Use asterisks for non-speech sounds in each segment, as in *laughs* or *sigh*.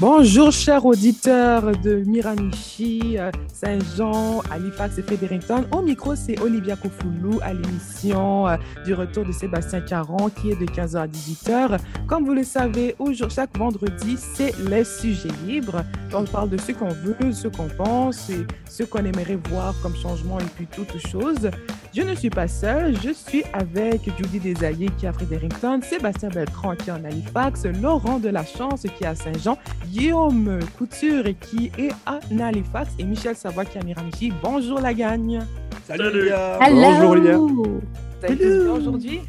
Bonjour, chers auditeurs de Miramichi, euh, Saint-Jean, Halifax et Fredericton. Au micro, c'est Olivia Kofoulou à l'émission euh, du retour de Sébastien Caron qui est de 15h à 18h. Comme vous le savez, chaque vendredi, c'est les sujets libres. On parle de ce qu'on veut, ce qu'on pense et ce qu'on aimerait voir comme changement et puis toutes choses. Je ne suis pas seule, je suis avec Judy Desaillé qui est à Fredericton, Sébastien Beltran qui est en Halifax, Laurent de la Chance qui est à Saint-Jean, Guillaume Couture qui est à Halifax et Michel Savoie qui est à Miramichi. Bonjour la gagne. Salut, Bonjour Olivia. Ça a été bien aujourd'hui?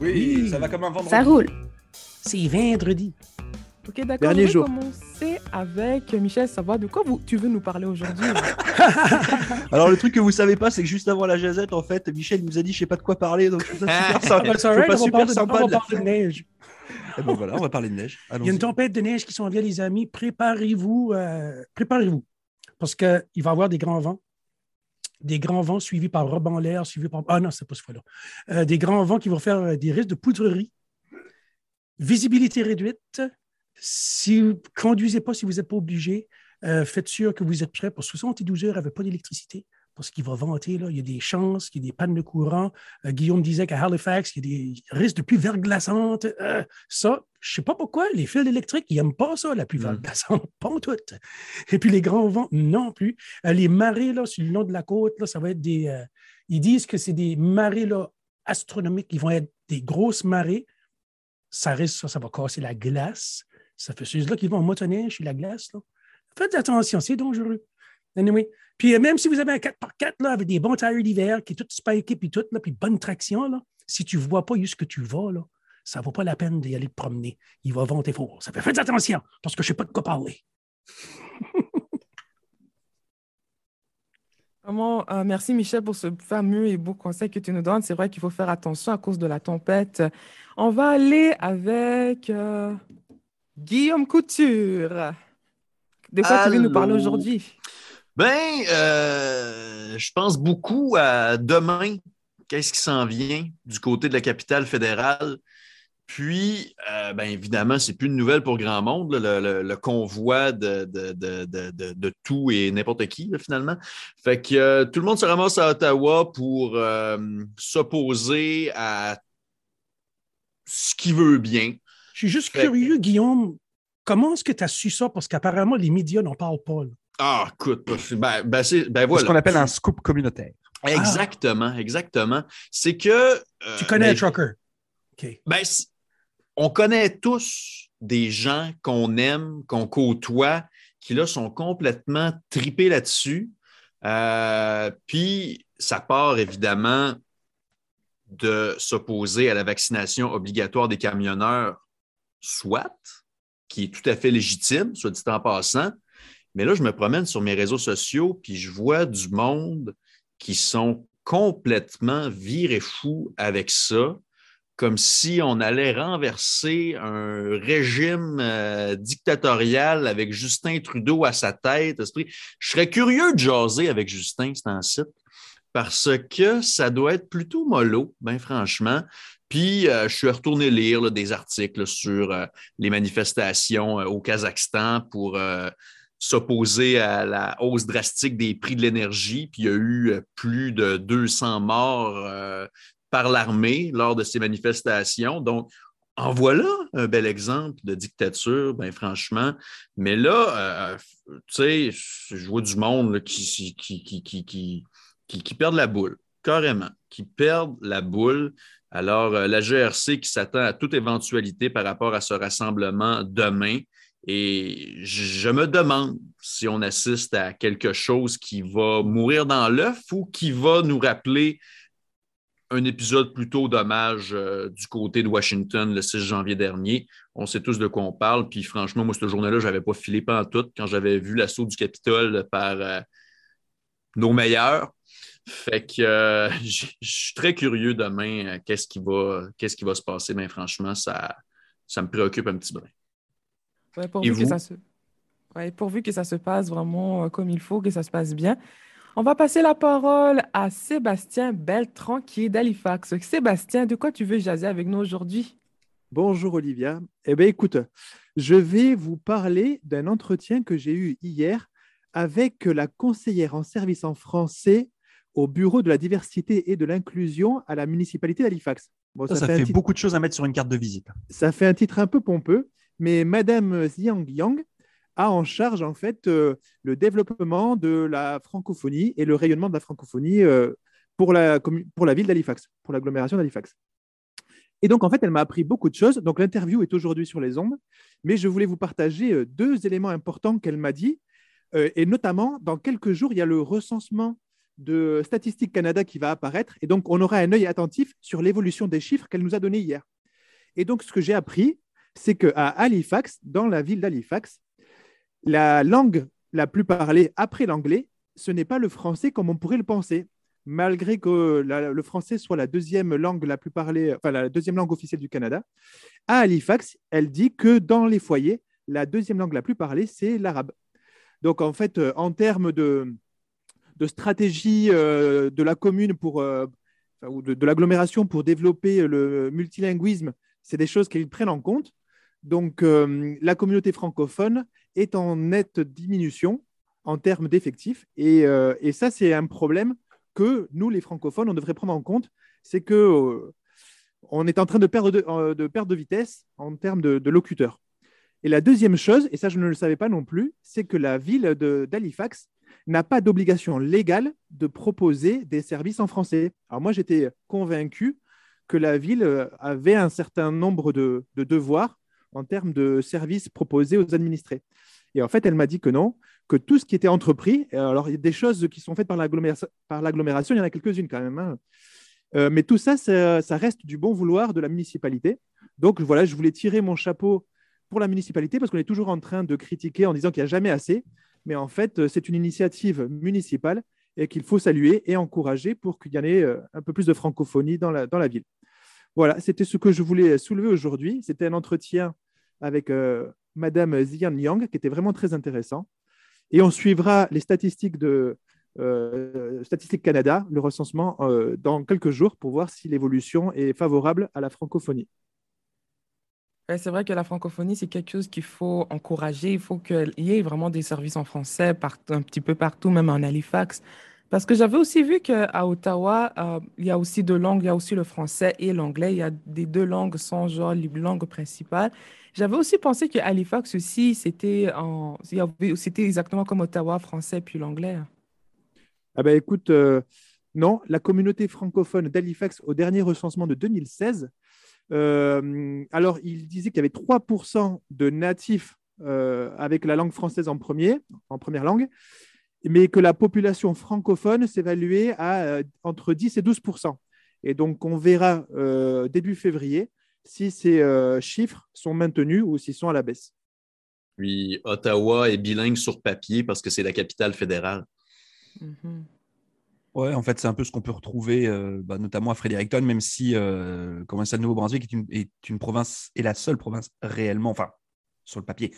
Oui, ça va comme un vendredi. Ça roule. C'est vendredi. Ok, d'accord. Je vais commencer avec Michel Savoir de quoi vous, tu veux nous parler aujourd'hui. *laughs* *laughs* Alors, le truc que vous savez pas, c'est que juste avant la jazette, en fait, Michel nous a dit je sais pas de quoi parler, donc je super sympa. pas super sympa on va parler de neige. Et eh ben voilà, on va parler de neige. *laughs* Il y a une tempête de neige qui s'en vient, les amis. Préparez-vous. Euh, préparez-vous. Parce qu'il va y avoir des grands vents. Des grands vents suivis par rebond l'air, suivis par. Ah non, c'est pas ce fois-là. Euh, des grands vents qui vont faire euh, des risques de poudrerie. Visibilité réduite, si vous ne conduisez pas, si vous n'êtes pas obligé, euh, faites sûr que vous êtes prêt. Pour 72 heures, avait pas d'électricité. Parce qu'il va vanter, là, il y a des chances, il y a des pannes de courant. Euh, Guillaume disait qu'à Halifax, il y a des risques de pluie verglaçante. Euh, ça, je ne sais pas pourquoi, les fils électriques, ils n'aiment pas ça, la pluie mm. verglaçante, *laughs* pas en tout. Et puis les grands vents, non plus. les marées, là, sur le long de la côte, là, ça va être des. ils disent que c'est des marées là, astronomiques, ils vont être des grosses marées. Ça risque, ça, ça va casser la glace. Ça fait ceux-là qui vont en motoneige sur la glace. Faites attention, c'est dangereux. Anyway. Puis euh, même si vous avez un 4x4 là, avec des bons tailleurs d'hiver, qui est tout spiké, puis tout, là, puis bonne traction, là, si tu ne vois pas où ce que tu vas, là, ça ne vaut pas la peine d'y aller te promener. Il va venter fort. Ça fait faites attention, parce que je ne sais pas de quoi parler. *laughs* Euh, merci Michel pour ce fameux et beau conseil que tu nous donnes. C'est vrai qu'il faut faire attention à cause de la tempête. On va aller avec euh, Guillaume Couture. De quoi tu veux nous parler aujourd'hui? Ben, euh, je pense beaucoup à demain. Qu'est-ce qui s'en vient du côté de la capitale fédérale? Puis, euh, ben évidemment, c'est plus une nouvelle pour grand monde, le, convoi de, tout et n'importe qui, finalement. Fait que euh, tout le monde se ramasse à Ottawa pour s'opposer à ce qui veut bien. Je suis juste curieux, Guillaume, comment est-ce que tu as su ça? Parce qu'apparemment, les médias n'en parlent pas. Ah, écoute, ben, ben, c'est ben ce qu'on appelle un scoop communautaire. Exactement, exactement. C'est que. Euh, tu connais un trucker? Ben, on connaît tous des gens qu'on aime, qu'on côtoie, qui là sont complètement tripés là-dessus. Euh, puis, ça part évidemment de s'opposer à la vaccination obligatoire des camionneurs soit, qui est tout à fait légitime, soit dit en passant. Mais là, je me promène sur mes réseaux sociaux, puis je vois du monde qui sont complètement virés fous avec ça, comme si on allait renverser un régime euh, dictatorial avec Justin Trudeau à sa tête. Je serais curieux de jaser avec Justin, c'est un site, parce que ça doit être plutôt mollo, bien franchement. Puis, euh, je suis retourné lire des articles sur euh, les manifestations euh, au Kazakhstan pour s'opposer à la hausse drastique des prix de l'énergie. Puis, il y a eu plus de 200 morts par l'armée lors de ces manifestations. Donc, en voilà un bel exemple de dictature, bien franchement. Mais là, tu sais, je vois du monde qui, qui, qui, qui, perdent la boule, carrément, qui perdent la boule. Alors, euh, la GRC qui s'attend à toute éventualité par rapport à ce rassemblement demain. Et je me demande si on assiste à quelque chose qui va mourir dans l'œuf ou qui va nous rappeler un épisode plutôt dommage euh, du côté de Washington le 6 janvier dernier. On sait tous de quoi on parle. Puis franchement, moi, cette journée-là, je n'avais pas filé pas en tout quand j'avais vu l'assaut du Capitole par euh, nos meilleurs. Fait que euh, *laughs* je suis très curieux demain, euh, qu'est-ce qui, va, qu'est-ce qui va se passer. Mais franchement, ça, ça me préoccupe un petit peu. Ouais, pourvu, que ça se... pourvu que ça se passe vraiment euh, comme il faut, que ça se passe bien. On va passer la parole à Sébastien Beltran qui est d'Halifax. Sébastien, de quoi tu veux jaser avec nous aujourd'hui? Bonjour Olivia. Eh bien écoute, je vais vous parler d'un entretien que j'ai eu hier avec la conseillère en service en français au Bureau de la diversité et de l'inclusion à la municipalité d'Halifax. Bon, ça, fait, beaucoup de choses à mettre sur une carte de visite. Ça fait un titre un peu pompeux, mais Madame Xiang Yang a en charge en fait euh, le développement de la francophonie et le rayonnement de la francophonie euh, pour, la, pour la ville d'Halifax, pour l'agglomération d'Halifax. Et donc, en fait, elle m'a appris beaucoup de choses. Donc, l'interview est aujourd'hui sur les ondes, mais je voulais vous partager euh, deux éléments importants qu'elle m'a dit. et notamment, dans quelques jours, il y a le recensement de Statistique Canada qui va apparaître. Et donc, on aura un œil attentif sur l'évolution des chiffres qu'elle nous a donnés hier. Et donc, ce que j'ai appris, c'est qu'à Halifax, dans la ville d'Halifax, la langue la plus parlée après l'anglais, ce n'est pas le français comme on pourrait le penser. Malgré que le français soit la deuxième langue la plus parlée, la deuxième langue officielle du Canada, à Halifax, elle dit que dans les foyers, la deuxième langue la plus parlée, c'est l'arabe. Donc en fait, euh, en termes de, de stratégie euh, de la commune pour, euh, ou de, de l'agglomération pour développer le multilinguisme, c'est des choses qu'ils prennent en compte. Donc, euh, la communauté francophone est en nette diminution en termes d'effectifs. Et, ça, c'est un problème que nous, les francophones, on devrait prendre en compte. C'est que on est en train de perdre de, perdre de vitesse en termes de, locuteurs. Et la deuxième chose, et ça, je ne le savais pas non plus, c'est que la ville d'Halifax n'a pas d'obligation légale de proposer des services en français. Alors moi, j'étais convaincu que la ville avait un certain nombre de devoirs en termes de services proposés aux administrés. Et en fait, elle m'a dit que non, que tout ce qui était entrepris, alors il y a des choses qui sont faites par l'agglomération, il y en a quelques-unes quand même, hein. euh, mais tout ça, ça, reste du bon vouloir de la municipalité. Donc voilà, je voulais tirer mon chapeau pour la municipalité parce qu'on est toujours en train de critiquer en disant qu'il n'y a jamais assez, mais en fait, c'est une initiative municipale et qu'il faut saluer et encourager pour qu'il y en ait euh, un peu plus de francophonie dans la, ville. Voilà, c'était ce que je voulais soulever aujourd'hui. C'était un entretien avec euh, Madame Zian Yang, qui était vraiment très intéressant. Et on suivra les statistiques de euh, Statistique Canada, le recensement, euh, dans quelques jours pour voir si l'évolution est favorable à la francophonie. C'est vrai que la francophonie, c'est quelque chose qu'il faut encourager. Il faut qu'il y ait vraiment des services en français un petit peu partout, même en Halifax. Parce que j'avais aussi vu qu'à Ottawa, euh, il y a aussi deux langues, il y a aussi le français et l'anglais. Il y a des deux langues sont genre les langues principales. J'avais aussi pensé qu'à Halifax aussi, c'était c'était exactement comme Ottawa, français puis l'anglais. Ah ben écoute, euh, non, la communauté francophone d'Halifax au dernier recensement de 2016, euh, alors il disait qu'il y avait 3% de natifs avec la langue française en premier, en première langue, mais que la population francophone s'évaluait à euh, entre 10 et 12% Et donc, on verra euh, début février si ces euh, chiffres sont maintenus ou s'ils sont à la baisse. Puis, Ottawa est bilingue sur papier parce que c'est la capitale fédérale. Mm-hmm. Ouais, en fait, c'est un peu ce qu'on peut retrouver, bah, notamment à Fredericton, même si euh, ça, le Nouveau-Brunswick est une, province, est la seule province réellement, enfin, sur le papier,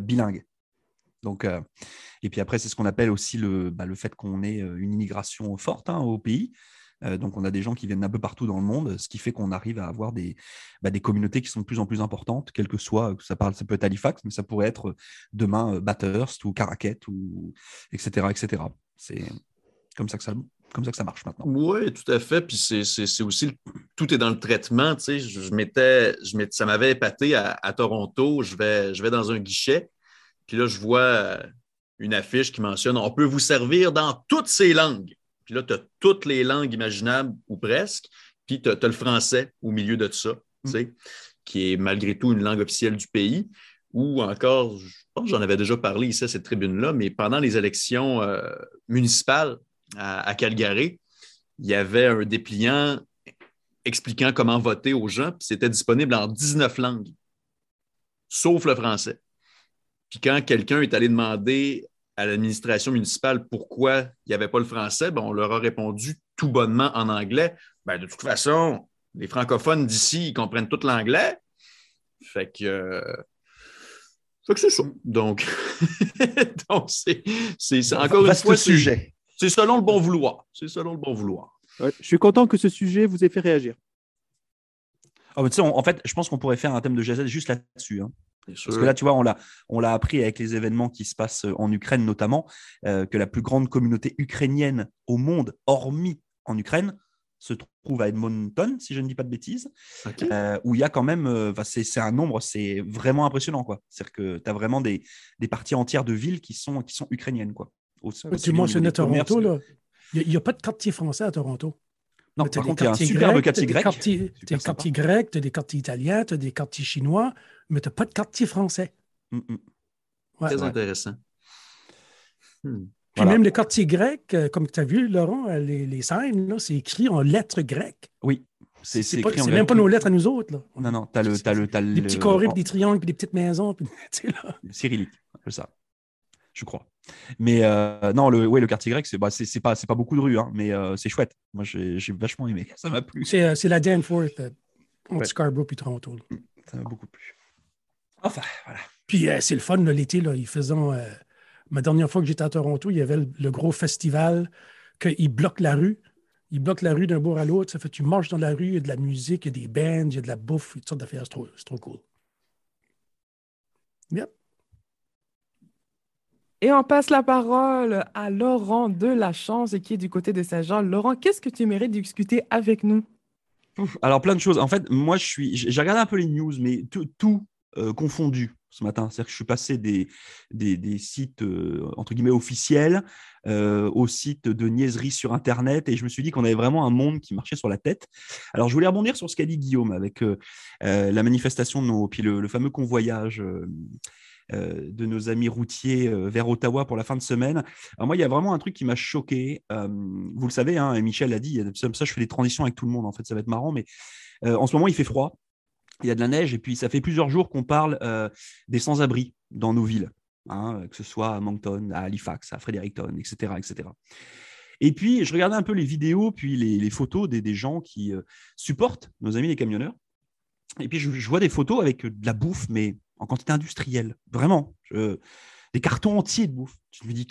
bilingue. Donc, euh, et puis après, c'est ce qu'on appelle aussi le, bah, le fait qu'on ait euh, une immigration forte hein, au pays. Euh, donc, on a des gens qui viennent d'un peu partout dans le monde, ce qui fait qu'on arrive à avoir des, bah, des communautés qui sont de plus en plus importantes, quel que soit, ça, parle, ça peut être Halifax, mais ça pourrait être demain Bathurst ou Caraquette, ou, etc. etc. C'est comme ça que ça, marche maintenant. Oui, tout à fait. Puis c'est aussi, tout est dans le traitement. Tu sais, je, ça m'avait épaté à, Toronto. Je vais, je vais dans un guichet puis là, je vois euh, une affiche qui mentionne on peut vous servir dans toutes ces langues. Puis là, tu as toutes les langues imaginables ou presque. Puis tu as, le français au milieu de tout ça, mm. qui est malgré tout une langue officielle du pays. Ou encore, je pense j'en avais déjà parlé ici à cette tribune-là, mais pendant les élections euh, municipales à, Calgary, il y avait un dépliant expliquant comment voter aux gens, puis c'était disponible en 19 langues, sauf le français. Puis quand quelqu'un est allé demander à l'administration municipale pourquoi il n'y avait pas le français, ben, on leur a répondu tout bonnement en anglais. Ben, de toute façon, les francophones d'ici, ils comprennent tout l'anglais. Fait que, euh, fait que c'est ça. Donc, *laughs* Donc c'est encore une fois sujet. C'est selon le bon vouloir. C'est selon le bon vouloir. je suis content que ce sujet vous ait fait réagir. Oh, en fait, je pense qu'on pourrait faire un thème de GZ juste là-dessus. Hein. Parce que là, tu vois, on l'a, on l'a appris avec les événements qui se passent en Ukraine notamment, euh, que la plus grande communauté ukrainienne au monde, hormis en Ukraine, se trouve à Edmonton, si je ne dis pas de bêtises, euh, où il y a quand même, euh, c'est, un nombre, c'est vraiment impressionnant. Quoi. C'est-à-dire que tu as vraiment des, des, parties entières de villes qui sont, qui sont ukrainiennes. Quoi. Tu mentionnais Toronto, là. Il n'y a, pas de quartier français à Toronto. Non, par contre, il y a un superbe quartier grec. Tu as des quartiers grecs, tu as des quartiers italiens, tu as des quartiers chinois, mais tu n'as pas de quartier français. Mm, mm. Très intéressant. Hmm. Puis même les quartiers grecs, euh, comme tu as vu, Laurent, euh, les, les scènes, c'est écrit en lettres grecques. Oui. C'est même pas nos lettres à nous autres. Là. Non, non, tu as le. As le, petits carrés, des triangles, puis des petites maisons. Puis, *laughs* là. Cyrillique, c'est ça. Je crois. Mais euh, non, le, ouais, le quartier grec, c'est bah, pas, pas beaucoup de rues, hein, mais c'est chouette. Moi, j'ai vachement aimé. *laughs* Ça m'a plu. C'est la Danforth, entre Scarborough puis Toronto. Ça m'a beaucoup plu. Enfin, voilà. Puis c'est le fun, l'été, ils faisaient Ma dernière fois que j'étais à Toronto, il y avait le, gros festival qu'ils bloquent la rue. Ils bloquent la rue d'un bord à l'autre. Ça fait tu marches dans la rue, il y a de la musique, il y a des bands, il y a de la bouffe, toutes sortes d'affaires. C'est trop, cool. Bien. Et on passe la parole à Laurent de la Chance qui est du côté de Saint-Jean. Laurent, qu'est-ce que tu mérites de discuter avec nous? Alors, plein de choses. En fait, moi, je suis. J'ai regardé un peu les news, mais tout, euh, confondu ce matin. C'est-à-dire que je suis passé des, sites euh, entre guillemets officiels euh, aux sites de niaiseries sur Internet et je me suis dit qu'on avait vraiment un monde qui marchait sur la tête. Alors je voulais rebondir sur ce qu'a dit Guillaume avec la manifestation de nos, puis le, fameux convoyage. De nos amis routiers vers Ottawa pour la fin de semaine. Alors moi, il y a vraiment un truc qui m'a choqué. vous le savez, hein, Michel l'a dit, comme ça, je fais des transitions avec tout le monde. En fait, ça va être marrant, mais en ce moment, il fait froid il y a de la neige et puis ça fait plusieurs jours qu'on parle euh, des sans-abri dans nos villes, hein, que ce soit à Moncton, à Halifax, à Fredericton, etc., etc. Et puis, je regardais un peu les vidéos, puis les, photos des, gens qui euh, supportent nos amis les camionneurs. Et puis, je, vois des photos avec de la bouffe, mais en quantité industrielle, vraiment. des cartons entiers de bouffe. Je me dis,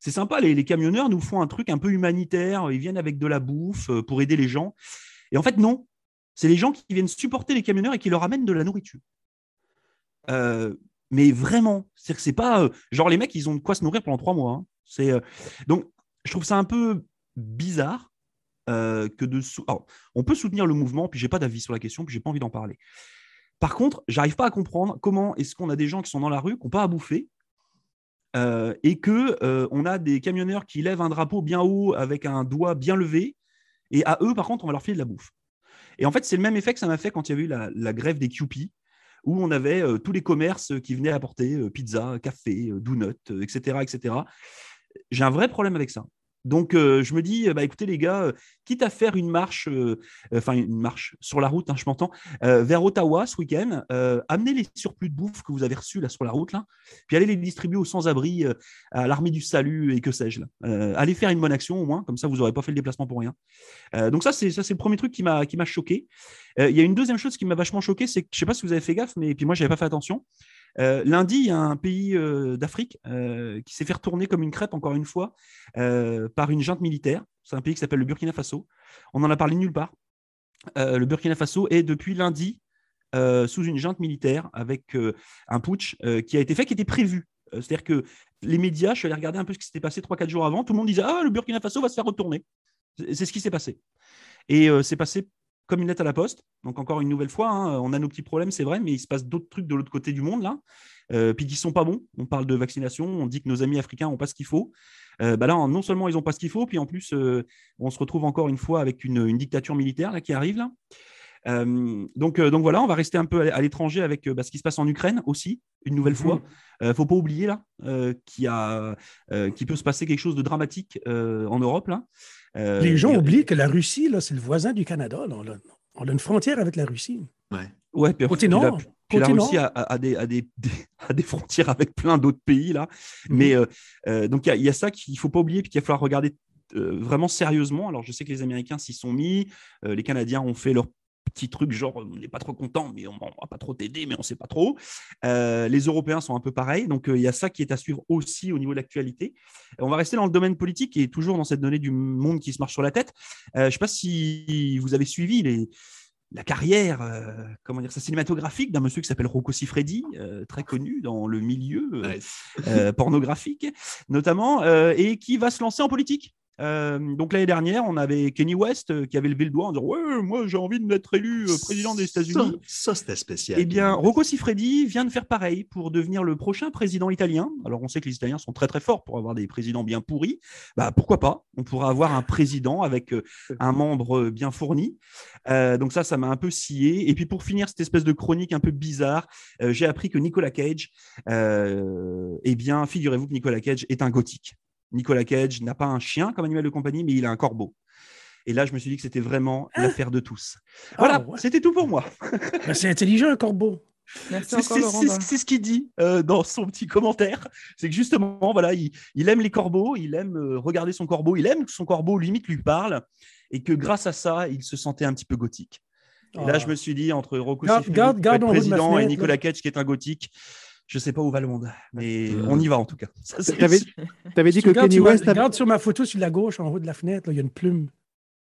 c'est sympa, les, camionneurs nous font un truc un peu humanitaire, ils viennent avec de la bouffe euh, pour aider les gens. Et en fait, non, c'est les gens qui viennent supporter les camionneurs et qui leur amènent de la nourriture. Euh, mais vraiment, c'est que c'est pas euh, genre les mecs, ils ont de quoi se nourrir pendant trois mois. Hein. Donc je trouve ça un peu bizarre que de on peut soutenir le mouvement, puis j'ai pas d'avis sur la question, puis j'ai pas envie d'en parler. Par contre, j'arrive pas à comprendre comment est-ce qu'on a des gens qui sont dans la rue, qui n'ont pas à bouffer, et que on a des camionneurs qui lèvent un drapeau bien haut avec un doigt bien levé, et à eux, par contre, on va leur filer de la bouffe. Et en fait, c'est le même effet que ça m'a fait quand il y avait eu la, grève des QP, où on avait euh, tous les commerces qui venaient apporter euh, pizza, café, euh, donuts, etc., etc. J'ai un vrai problème avec ça. Donc, je me dis, bah, écoutez, les gars, quitte à faire une marche, enfin, une marche sur la route, hein, je m'entends, vers Ottawa ce week-end, amenez les surplus de bouffe que vous avez reçus là sur la route, puis allez les distribuer aux sans-abri, à l'armée du salut et que sais-je. allez faire une bonne action au moins, comme ça, vous n'aurez pas fait le déplacement pour rien. donc, ça, c'est le premier truc qui m'a choqué. Il y a une deuxième chose qui m'a vachement choqué, c'est que je ne sais pas si vous avez fait gaffe, mais puis moi, je n'avais pas fait attention. Euh, lundi, il y a un pays euh, d'Afrique euh, qui s'est fait retourner comme une crêpe, encore une fois, par une junte militaire. C'est un pays qui s'appelle le Burkina Faso. On n'en a parlé nulle part. le Burkina Faso est depuis lundi sous une junte militaire avec un putsch qui a été fait, qui était prévu. C'est-à-dire que les médias, je suis allé regarder un peu ce qui s'était passé 3-4 jours avant, tout le monde disait Ah, le Burkina Faso va se faire retourner. C'est ce qui s'est passé. Et c'est passé comme une lettre à la poste. Donc encore une nouvelle fois, hein, on a nos petits problèmes, c'est vrai, mais il se passe d'autres trucs de l'autre côté du monde là, euh, puis qui sont pas bons. On parle de vaccination, on dit que nos amis africains n'ont pas ce qu'il faut. Euh, bah là, non seulement ils n'ont pas ce qu'il faut, puis en plus, euh, on se retrouve encore une fois avec une, dictature militaire là, qui arrive là. Donc, donc voilà, on va rester un peu à, l'étranger avec bah, ce qui se passe en Ukraine aussi, une nouvelle fois. Il ne faut pas oublier là qu'il qui peut se passer quelque chose de dramatique en Europe là. Euh, les gens oublient que la Russie, c'est le voisin du Canada. On a, une frontière avec la Russie. Ouais, ouais puis, Côté nord. Puis la Russie a, des, *laughs* des, frontières avec plein d'autres pays, là. Mhm. Mais euh, euh, donc, il y, a ça qu'il ne faut pas oublier, puis qu'il va falloir regarder vraiment sérieusement. Alors, je sais que les Américains s'y sont mis, les Canadiens ont fait leur petit truc genre on n'est pas trop content, mais on ne va pas trop t'aider, mais on ne sait pas trop. Euh, les Européens sont un peu pareils, donc euh, il y a ça qui est à suivre aussi au niveau de l'actualité. On va rester dans le domaine politique et toujours dans cette donnée du monde qui se marche sur la tête. Euh, je ne sais pas si vous avez suivi les, la carrière, euh, comment dire ça, cinématographique d'un monsieur qui s'appelle Rocco Siffredi, euh, très connu dans le milieu euh, pornographique notamment, et qui va se lancer en politique. Euh, donc l'année dernière, on avait Kenny West euh, qui avait levé le doigt en disant Ouais, moi j'ai envie d'être élu euh, président des États-Unis. Ça, c'était spécial. Eh bien, Rocco Siffredi vient de faire pareil pour devenir le prochain président italien. Alors on sait que les Italiens sont très très forts pour avoir des présidents bien pourris. Bah pourquoi pas? On pourra avoir un président avec un membre bien fourni. donc ça, ça m'a un peu scié. Et puis pour finir cette espèce de chronique un peu bizarre, j'ai appris que Nicolas Cage, eh bien, figurez-vous que Nicolas Cage est un gothique. Nicolas Cage n'a pas un chien comme animal de compagnie, mais il a un corbeau. Et là, je me suis dit que c'était vraiment ah. l'affaire de tous. Voilà, ah, c'était tout pour moi. Ben, c'est intelligent, un corbeau. C'est ce qu'il dit euh, dans son petit commentaire. C'est que justement, voilà, il, aime les corbeaux, il aime euh, regarder son corbeau, il aime que son corbeau limite lui parle, et que grâce à ça, il se sentait un petit peu gothique. Et là, je me suis dit, entre Rocco garde, président et Nicolas Cage, qui est un gothique, je sais pas où va le monde, mais euh. on y va en tout cas. *laughs* Tu avais, dit que Kenny West. Regarde sur ma photo sur la gauche, en haut de la fenêtre, il y a une plume.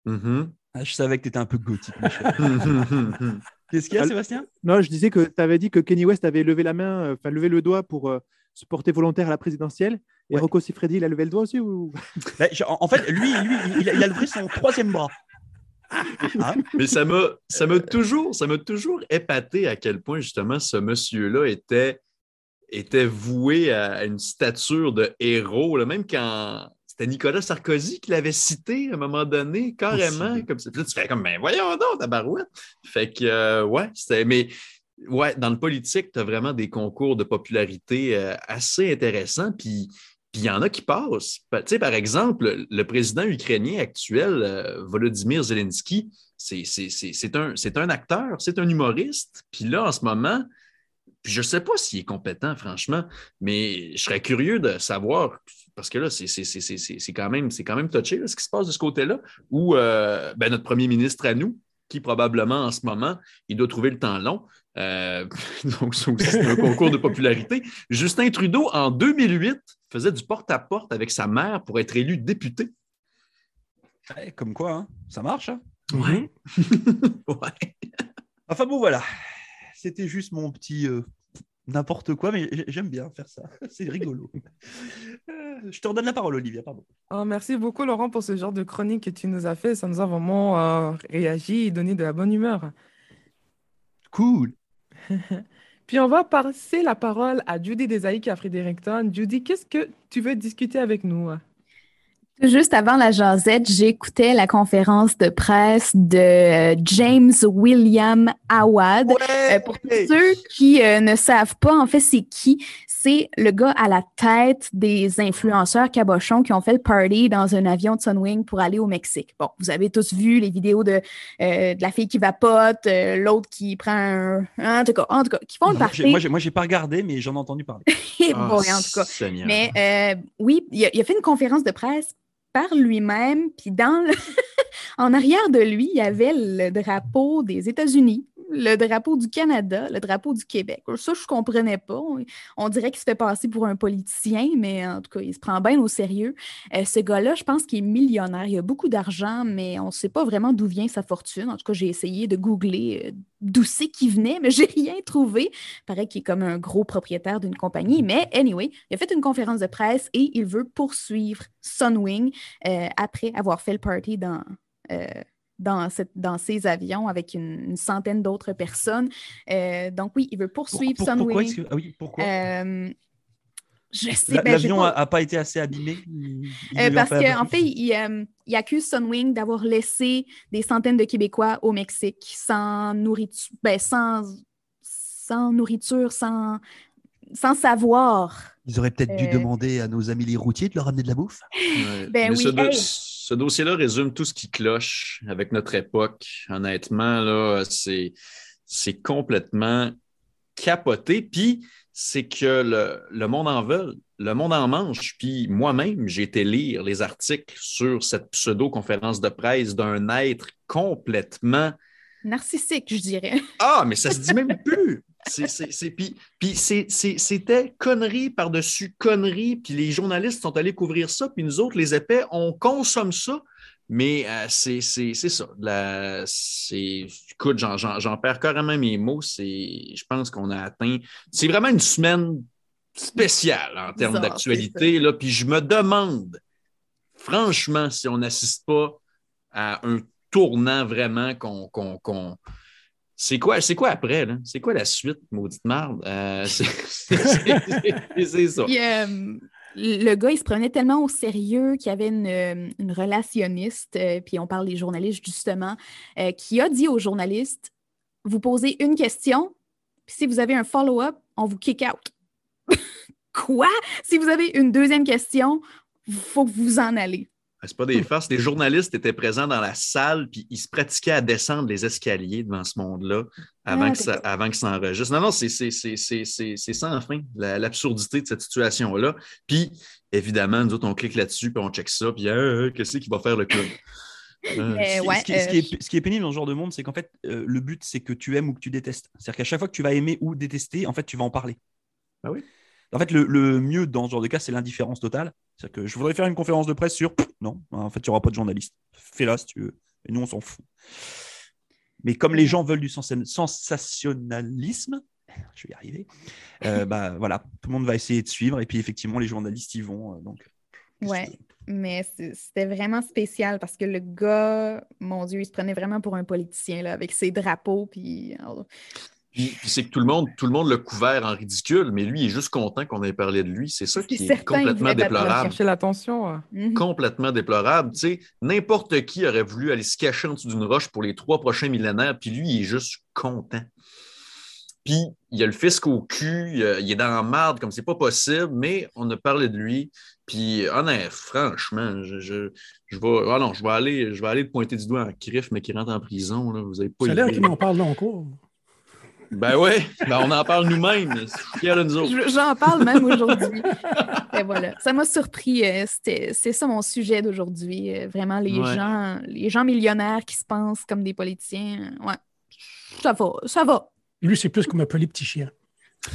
Mm-hmm. Ah, je savais que tu étais un peu gothique. *laughs* Qu'est-ce qu'il y a, Sébastien? Non, je disais que tu avais dit que Kenny West avait levé la main, euh, enfin levé le doigt pour euh, se porter volontaire à la présidentielle. Et Rocco Siffredi, il a levé le doigt aussi ou... *laughs* Bah, en fait, lui, lui il, a, levé son troisième bras. Ah. Mais ça m'a toujours, ça m'a toujours épaté à quel point justement ce monsieur-là était était voué à une stature de héros, là, même quand c'était Nicolas Sarkozy qui l'avait cité à un moment donné, carrément. Comme ça. tu fais comme, ben voyons donc, ta barouette. Fait que, euh, ouais, c'était. Mais ouais, dans le politique, tu as vraiment des concours de popularité euh, assez intéressants. Puis. il y en a qui passent. Tu sais, par exemple, le président ukrainien actuel, euh, Volodymyr Zelensky, c'est un, un acteur, c'est un humoriste. Puis là, en ce moment, je ne sais pas s'il est compétent, franchement, mais je serais curieux de savoir, parce que là, c'est quand, même, quand même touché ce qui se passe de ce côté-là, où euh, ben, notre premier ministre à nous, qui probablement en ce moment, il doit trouver le temps long. Euh, *laughs* donc, c'est un concours de popularité. Justin Trudeau, en 2008, faisait du porte-à-porte avec sa mère pour être élu député. comme quoi, hein? ça marche. Hein? Ouais. *laughs* ouais. Enfin bon, voilà c'était juste mon petit euh, n'importe quoi, mais j'aime bien faire ça. *laughs* C'est rigolo. Je te redonne la parole, Olivia. Pardon. Oh, merci beaucoup, Laurent, pour ce genre de chronique que tu nous as fait. Ça nous a vraiment euh, réagi et donné de la bonne humeur. Cool. *laughs* Puis on va passer la parole à Judy Desaïk et à Fredericton. Judy, qu'est-ce que tu veux discuter avec nous? Juste avant la jasette, j'écoutais la conférence de presse de euh, James William Awad. Euh, pour ceux qui euh, ne savent pas, en fait, c'est qui? C'est le gars à la tête des influenceurs cabochons qui ont fait le party dans un avion de Sunwing pour aller au Mexique. Bon, vous avez tous vu les vidéos de, de la fille qui vapote, l'autre qui prend un... En tout cas, en tout cas, qui font le party. Moi, j'ai, moi, j'ai pas regardé, mais j'en ai entendu parler. *laughs* bon, en tout cas. Mais oui, il a fait une conférence de presse par lui-même, puis dans *laughs* en arrière de lui, il y avait le drapeau des États-Unis, le drapeau du Canada, le drapeau du Québec. Ça, je ne comprenais pas. On, dirait qu'il se fait passer pour un politicien, mais en tout cas, il se prend bien au sérieux. Euh, ce gars-là, je pense qu'il est millionnaire. Il a beaucoup d'argent, mais on ne sait pas vraiment d'où vient sa fortune. En tout cas, j'ai essayé de googler euh, d'où c'est qu'il venait, mais *laughs* j'ai rien trouvé. Il paraît qu'il est comme un gros propriétaire d'une compagnie. Mais anyway, il a fait une conférence de presse et il veut poursuivre Sunwing euh, après avoir fait le party dans dans, cette, dans ces avions avec une, centaine d'autres personnes. Euh, donc oui, il veut poursuivre pour, Sunwing. Pourquoi, ah oui, pourquoi? Euh, je sais ben, L'avion n'a pas... été assez abîmé? Euh, Parce qu'en en fait, il, il, accuse Sunwing d'avoir laissé des centaines de Québécois au Mexique sans nourriture, ben, sans, sans nourriture, sans, sans savoir. Ils auraient peut-être dû demander à nos amis les routiers de leur amener de la bouffe. *laughs* ben oui ce dossier-là résume tout ce qui cloche avec notre époque. Honnêtement, là, c'est, c'est complètement capoté. Puis, c'est que le, le, monde en veut, le monde en mange. Puis moi-même, j'ai été lire les articles sur cette pseudo-conférence de presse d'un être complètement narcissique, je dirais. Ah, mais ça se dit même *laughs* plus. Puis, c'était connerie par-dessus connerie, puis les journalistes sont allés couvrir ça, puis nous autres, les épais, on consomme ça. Mais euh, c'est ça. La, écoute, j'en perds carrément mes mots. Je pense qu'on a atteint. C'est vraiment une semaine spéciale en termes d'actualité. Puis je me demande, franchement, si on n'assiste pas à un tournant vraiment qu'on. C'est quoi, quoi après? C'est quoi la suite, maudite marde? Euh, c'est *laughs* ça. Euh, le gars, il se prenait tellement au sérieux qu'il y avait une, relationniste, euh, puis on parle des journalistes justement, qui a dit aux journalistes Vous posez une question, puis si vous avez un follow-up, on vous kick out. *laughs* Quoi? Si vous avez une deuxième question, il faut que vous en allez. Ah, c'est pas des farces. Les journalistes étaient présents dans la salle, puis ils se pratiquaient à descendre les escaliers devant ce monde-là avant, que ça, avant que ça enregistre. Non, non, c'est sans fin, l'absurdité de cette situation-là. Puis, évidemment, nous autres, on clique là-dessus, puis on check ça, puis euh, qu'est-ce qui va faire le club? Euh, ce, qui, est, ce, qui est, pénible dans ce genre de monde, c'est qu'en fait, euh, le but, c'est que tu aimes ou que tu détestes. C'est-à-dire qu'à chaque fois que tu vas aimer ou détester, en fait, tu vas en parler. Ah oui? En fait, le, mieux dans ce genre de cas, c'est l'indifférence totale. C'est-à-dire que je voudrais faire une conférence de presse sur. Non, en fait, il n'y aura pas de journaliste. Fais-la si tu veux. Et nous, on s'en fout. Mais comme les gens veulent du sensationnalisme, *laughs* je vais y arriver, euh, bah, voilà, tout le monde va essayer de suivre. Et puis, effectivement, les journalistes y vont. Euh, donc, ouais, mais c'était vraiment spécial parce que le gars, mon Dieu, il se prenait vraiment pour un politicien là, avec ses drapeaux. Puis, puis, c'est que tout le monde, tout le monde l'a couvert en ridicule, mais lui, il est juste content qu'on ait parlé de lui. C'est ça qui est complètement déplorable. chercher l'attention. Mhm. Complètement déplorable. Tu sais, n'importe qui aurait voulu aller se cacher en dessous d'une roche pour les trois prochains millénaires, puis lui, il est juste content. Puis il a le fisc au cul, il est dans la marde comme c'est pas possible, mais on a parlé de lui. Puis honnêtement, franchement, je, je, je vais, ah non, je vais aller, je vais aller le pointer du doigt en crif, mais qui rentre en prison. Là. Vous avez pas. C'est l'air qu'il m'en parle long cours. Ben oui, ben on en parle nous-mêmes. J'en parle même aujourd'hui. *laughs* Et voilà, ça m'a surpris. Euh, c'est ça mon sujet d'aujourd'hui. Euh, vraiment, les gens, les gens millionnaires qui se pensent comme des politiciens. Ouais, ça va, ça va. Lui, c'est plus comme un peu les petits chiens. *laughs*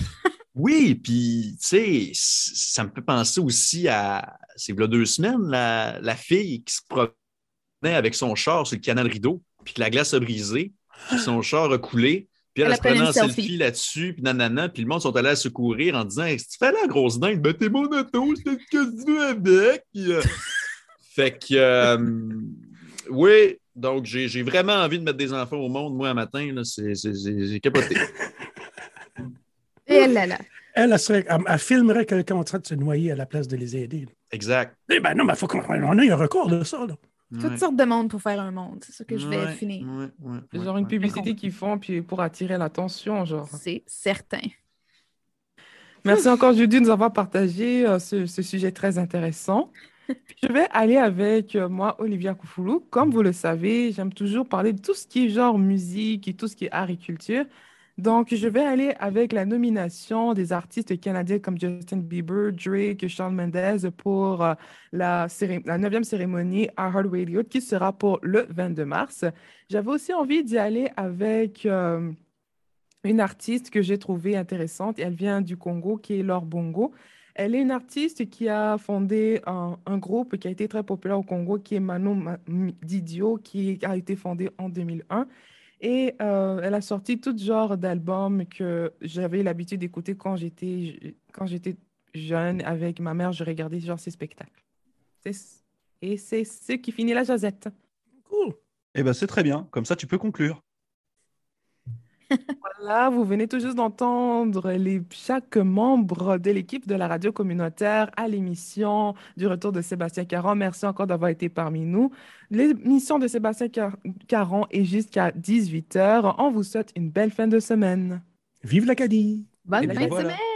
Oui, puis, tu sais, ça me fait penser aussi à, c'est a deux semaines, la, la, fille qui se promenait avec son char sur le canal Rideau, puis que la glace a brisé, puis son char a coulé, puis elle, elle, se prenait un selfie, là-dessus, puis nanana, puis le monde sont allés à secourir en disant Si tu fais la grosse dingue, ben t'es mon auto, je te que tu veux avec. Euh, *laughs* fait que, euh, oui, donc j'ai vraiment envie de mettre des enfants au monde, moi, un matin, j'ai capoté. *laughs* Et elle, là, là. Elle, elle, serait, elle, filmerait quelqu'un en train de se noyer à la place de les aider. Exact. Eh ben non, mais il faut qu'on ait un record de ça. Là. Toutes sortes de monde pour faire un monde. C'est ça que je vais finir. genre une publicité qu'ils font puis pour attirer l'attention, genre. C'est certain. Merci encore, Judy, de nous avoir partagé euh, ce, sujet très intéressant. *laughs* je vais aller avec euh, moi, Olivia Koufoulou. Comme vous le savez, j'aime toujours parler de tout ce qui est genre musique et tout ce qui est agriculture. Donc, je vais aller avec la nomination des artistes canadiens comme Justin Bieber, Drake, Shawn Mendes pour euh, la, la 9e cérémonie à Heart Radio qui sera pour le 22 mars. J'avais aussi envie d'y aller avec euh, une artiste que j'ai trouvée intéressante. Elle vient du Congo, qui est Laure Bongo. Elle est une artiste qui a fondé un, un, groupe qui a été très populaire au Congo, qui est Manon Didio, qui a été fondé en 2001. Et euh, elle a sorti tout genre d'albums que j'avais l'habitude d'écouter quand j'étais quand j'étais jeune avec ma mère. Je regardais genre ses spectacles. Et c'est ce qui finit la jazette. Cool. Eh ben c'est très bien. Comme ça, tu peux conclure. Voilà, vous venez tout juste d'entendre les, chaque membre de l'équipe de la radio communautaire à l'émission du retour de Sébastien Caron. Merci encore d'avoir été parmi nous. L'émission de Sébastien Caron est jusqu'à 18h. On vous souhaite une belle fin de semaine. Vive l'Acadie! Bonne fin de semaine!